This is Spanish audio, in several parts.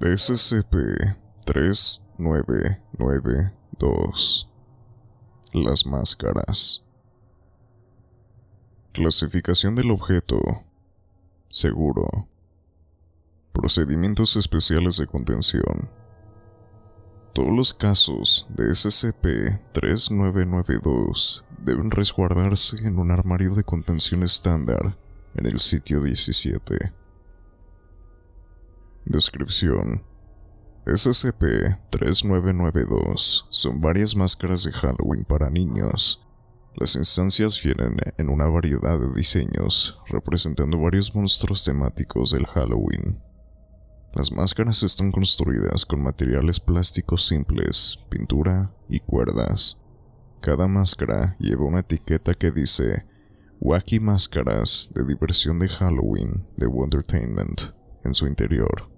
SCP-3992 Las máscaras. Clasificación del objeto. Seguro. Procedimientos especiales de contención. Todos los casos de SCP-3992 deben resguardarse en un armario de contención estándar en el sitio 17. Descripción SCP-3992 son varias máscaras de Halloween para niños. Las instancias vienen en una variedad de diseños, representando varios monstruos temáticos del Halloween. Las máscaras están construidas con materiales plásticos simples, pintura y cuerdas. Cada máscara lleva una etiqueta que dice Wacky Máscaras de diversión de Halloween de Wondertainment en su interior.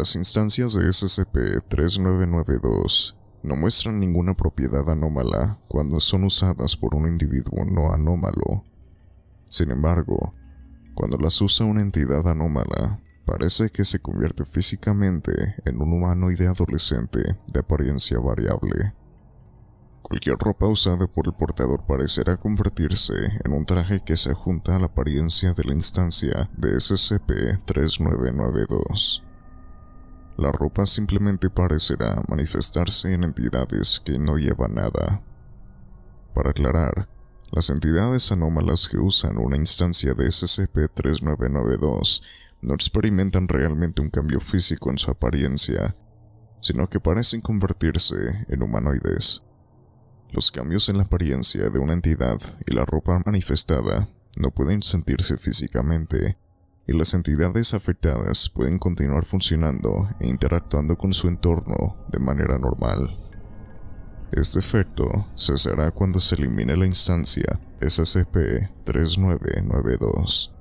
Las instancias de SCP-3992 no muestran ninguna propiedad anómala cuando son usadas por un individuo no anómalo. Sin embargo, cuando las usa una entidad anómala, parece que se convierte físicamente en un humanoide adolescente de apariencia variable. Cualquier ropa usada por el portador parecerá convertirse en un traje que se junta a la apariencia de la instancia de SCP-3992. La ropa simplemente parecerá manifestarse en entidades que no llevan nada. Para aclarar, las entidades anómalas que usan una instancia de SCP-3992 no experimentan realmente un cambio físico en su apariencia, sino que parecen convertirse en humanoides. Los cambios en la apariencia de una entidad y la ropa manifestada no pueden sentirse físicamente, y las entidades afectadas pueden continuar funcionando e interactuando con su entorno de manera normal. Este efecto cesará cuando se elimine la instancia SCP-3992.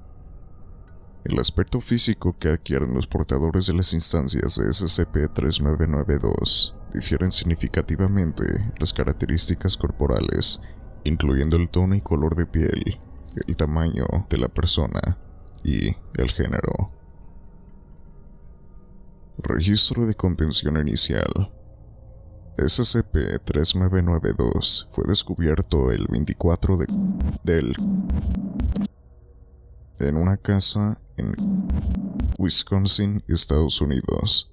El aspecto físico que adquieren los portadores de las instancias de SCP-3992 difieren significativamente las características corporales, incluyendo el tono y color de piel, el tamaño de la persona, y el género. Registro de contención inicial. SCP-3992 fue descubierto el 24 de del en una casa en Wisconsin, Estados Unidos.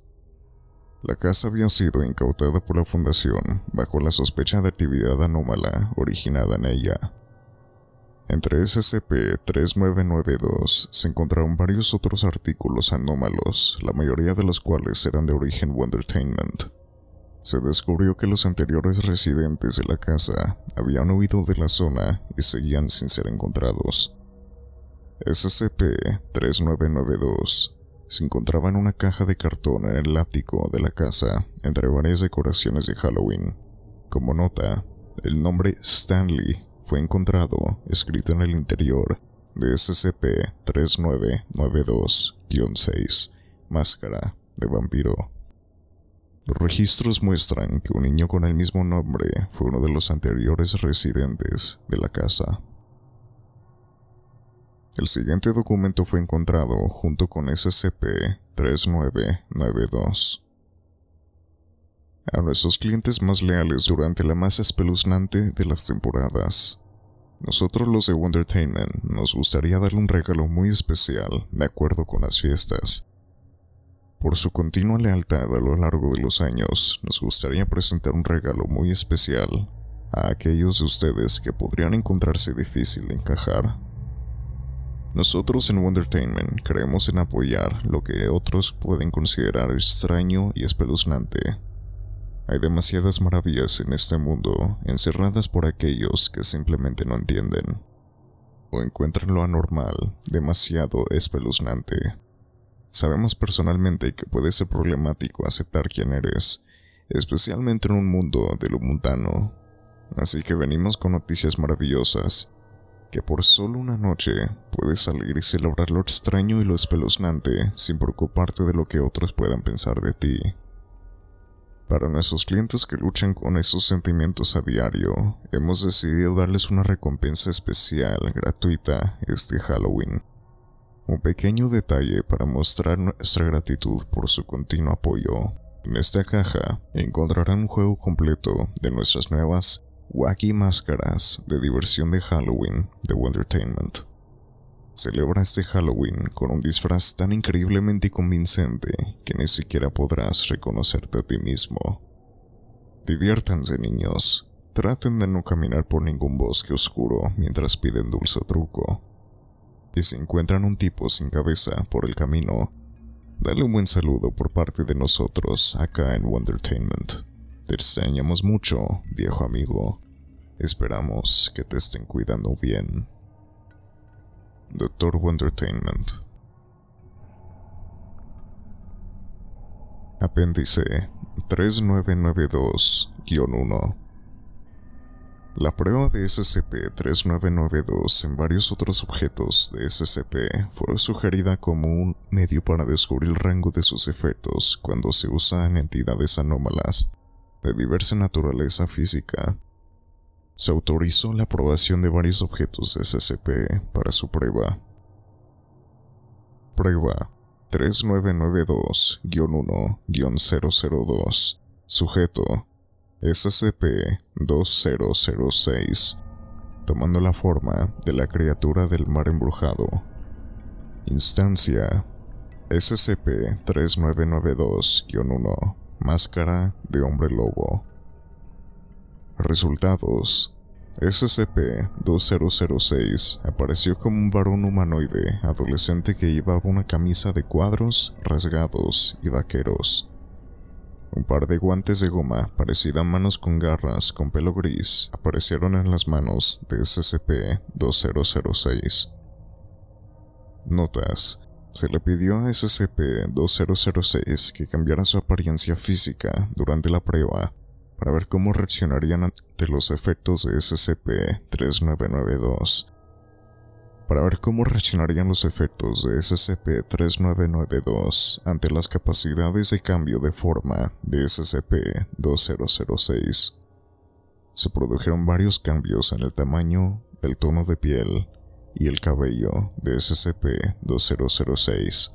La casa había sido incautada por la Fundación bajo la sospecha de actividad anómala originada en ella. Entre SCP-3992 se encontraron varios otros artículos anómalos, la mayoría de los cuales eran de origen Wondertainment. Se descubrió que los anteriores residentes de la casa habían huido de la zona y seguían sin ser encontrados. SCP-3992 se encontraba en una caja de cartón en el ático de la casa entre varias decoraciones de Halloween. Como nota, el nombre Stanley fue encontrado escrito en el interior de SCP-3992-6, Máscara de Vampiro. Los registros muestran que un niño con el mismo nombre fue uno de los anteriores residentes de la casa. El siguiente documento fue encontrado junto con SCP-3992 a nuestros clientes más leales durante la más espeluznante de las temporadas. Nosotros los de Wondertainment nos gustaría darle un regalo muy especial de acuerdo con las fiestas. Por su continua lealtad a lo largo de los años, nos gustaría presentar un regalo muy especial a aquellos de ustedes que podrían encontrarse difícil de encajar. Nosotros en Wondertainment creemos en apoyar lo que otros pueden considerar extraño y espeluznante hay demasiadas maravillas en este mundo encerradas por aquellos que simplemente no entienden o encuentran lo anormal demasiado espeluznante. Sabemos personalmente que puede ser problemático aceptar quién eres, especialmente en un mundo de lo mundano. Así que venimos con noticias maravillosas, que por solo una noche puedes salir y celebrar lo extraño y lo espeluznante sin preocuparte de lo que otros puedan pensar de ti. Para nuestros clientes que luchan con esos sentimientos a diario, hemos decidido darles una recompensa especial gratuita este Halloween. Un pequeño detalle para mostrar nuestra gratitud por su continuo apoyo. En esta caja encontrarán un juego completo de nuestras nuevas wacky máscaras de diversión de Halloween de Entertainment. Celebra este Halloween con un disfraz tan increíblemente convincente que ni siquiera podrás reconocerte a ti mismo. Diviértanse niños, traten de no caminar por ningún bosque oscuro mientras piden dulce truco. Y si encuentran un tipo sin cabeza por el camino, dale un buen saludo por parte de nosotros acá en Wondertainment. Te extrañamos mucho, viejo amigo. Esperamos que te estén cuidando bien. Doctor Wondertainment. Apéndice 3992-1 la prueba de SCP-3992 en varios otros objetos de SCP fue sugerida como un medio para descubrir el rango de sus efectos cuando se usa en entidades anómalas de diversa naturaleza física. Se autorizó la aprobación de varios objetos de SCP para su prueba. Prueba 3992-1-002 Sujeto SCP-2006, tomando la forma de la criatura del mar embrujado. Instancia SCP-3992-1, Máscara de Hombre Lobo. Resultados. SCP-2006 apareció como un varón humanoide adolescente que llevaba una camisa de cuadros, rasgados y vaqueros. Un par de guantes de goma, parecida a manos con garras con pelo gris, aparecieron en las manos de SCP-2006. Notas. Se le pidió a SCP-2006 que cambiara su apariencia física durante la prueba para ver cómo reaccionarían ante los efectos de SCP-3992 para ver cómo reaccionarían los efectos de SCP-3992 ante las capacidades de cambio de forma de SCP-2006. Se produjeron varios cambios en el tamaño, el tono de piel y el cabello de SCP-2006,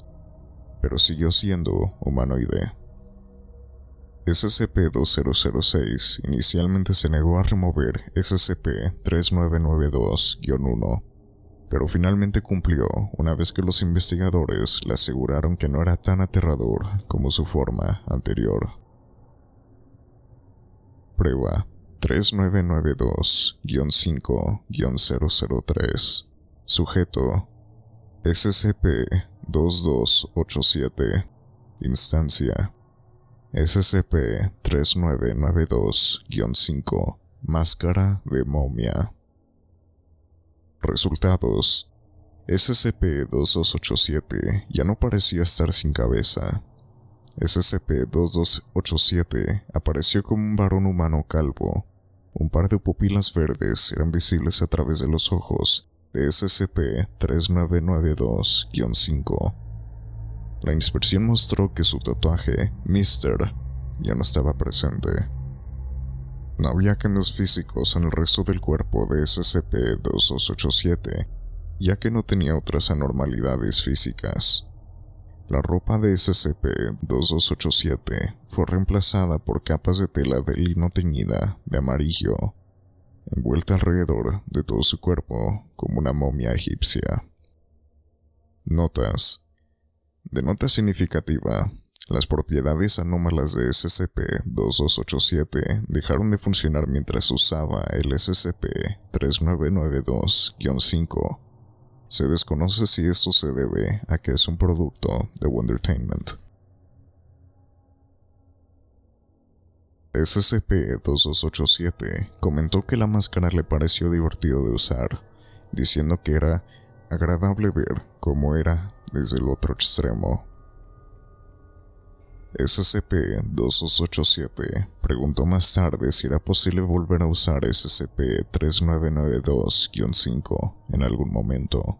pero siguió siendo humanoide. SCP-2006 inicialmente se negó a remover SCP-3992-1 pero finalmente cumplió una vez que los investigadores le aseguraron que no era tan aterrador como su forma anterior. Prueba 3992-5-003 Sujeto SCP-2287 Instancia SCP-3992-5 Máscara de momia Resultados. SCP-2287 ya no parecía estar sin cabeza. SCP-2287 apareció como un varón humano calvo. Un par de pupilas verdes eran visibles a través de los ojos de SCP-3992-5. La inspección mostró que su tatuaje, Mr., ya no estaba presente. No había cambios físicos en el resto del cuerpo de SCP-2287, ya que no tenía otras anormalidades físicas. La ropa de SCP-2287 fue reemplazada por capas de tela de lino teñida de amarillo, envuelta alrededor de todo su cuerpo como una momia egipcia. Notas. De nota significativa, las propiedades anómalas de SCP-2287 dejaron de funcionar mientras usaba el SCP-3992-5. Se desconoce si esto se debe a que es un producto de Wondertainment. SCP-2287 comentó que la máscara le pareció divertido de usar, diciendo que era agradable ver cómo era desde el otro extremo. SCP-2287 preguntó más tarde si era posible volver a usar SCP-3992-5 en algún momento.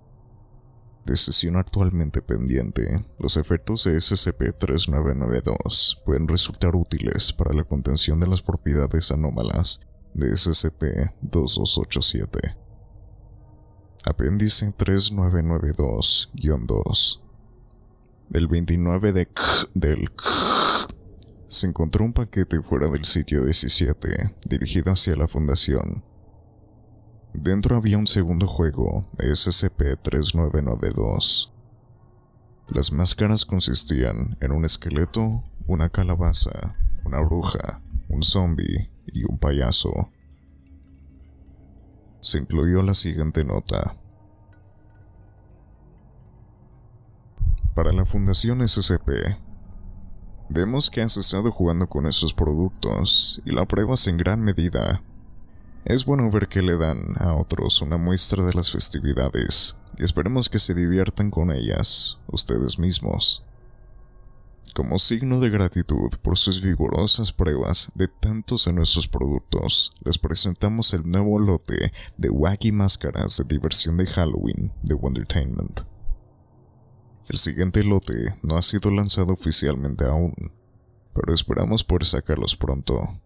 Decisión actualmente pendiente, los efectos de SCP-3992 pueden resultar útiles para la contención de las propiedades anómalas de SCP-2287. Apéndice 3992-2. El 29 de del se encontró un paquete fuera del sitio 17, dirigido hacia la fundación. Dentro había un segundo juego, SCP-3992. Las máscaras consistían en un esqueleto, una calabaza, una bruja, un zombie y un payaso. Se incluyó la siguiente nota. Para la Fundación SCP, vemos que has estado jugando con esos productos y la pruebas en gran medida. Es bueno ver que le dan a otros una muestra de las festividades y esperemos que se diviertan con ellas, ustedes mismos. Como signo de gratitud por sus vigorosas pruebas de tantos de nuestros productos, les presentamos el nuevo lote de wacky máscaras de diversión de Halloween de Wondertainment. El siguiente lote no ha sido lanzado oficialmente aún, pero esperamos poder sacarlos pronto.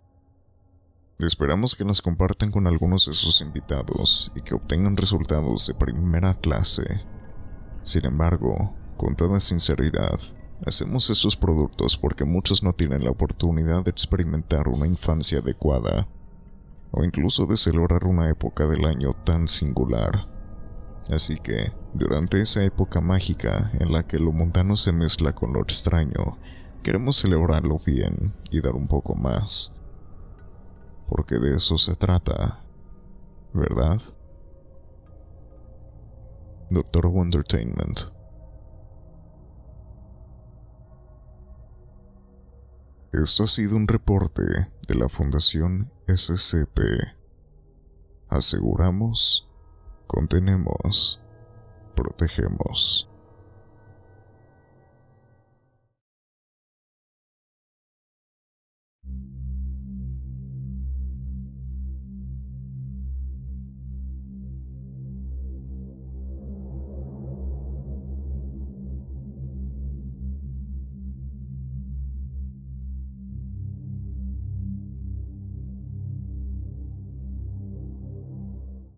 Esperamos que nos compartan con algunos de sus invitados y que obtengan resultados de primera clase. Sin embargo, con toda sinceridad, hacemos estos productos porque muchos no tienen la oportunidad de experimentar una infancia adecuada o incluso de celebrar una época del año tan singular. Así que, durante esa época mágica en la que lo mundano se mezcla con lo extraño, queremos celebrarlo bien y dar un poco más. Porque de eso se trata, ¿verdad? Doctor Wondertainment. Esto ha sido un reporte de la Fundación SCP. Aseguramos Contenemos. Protegemos.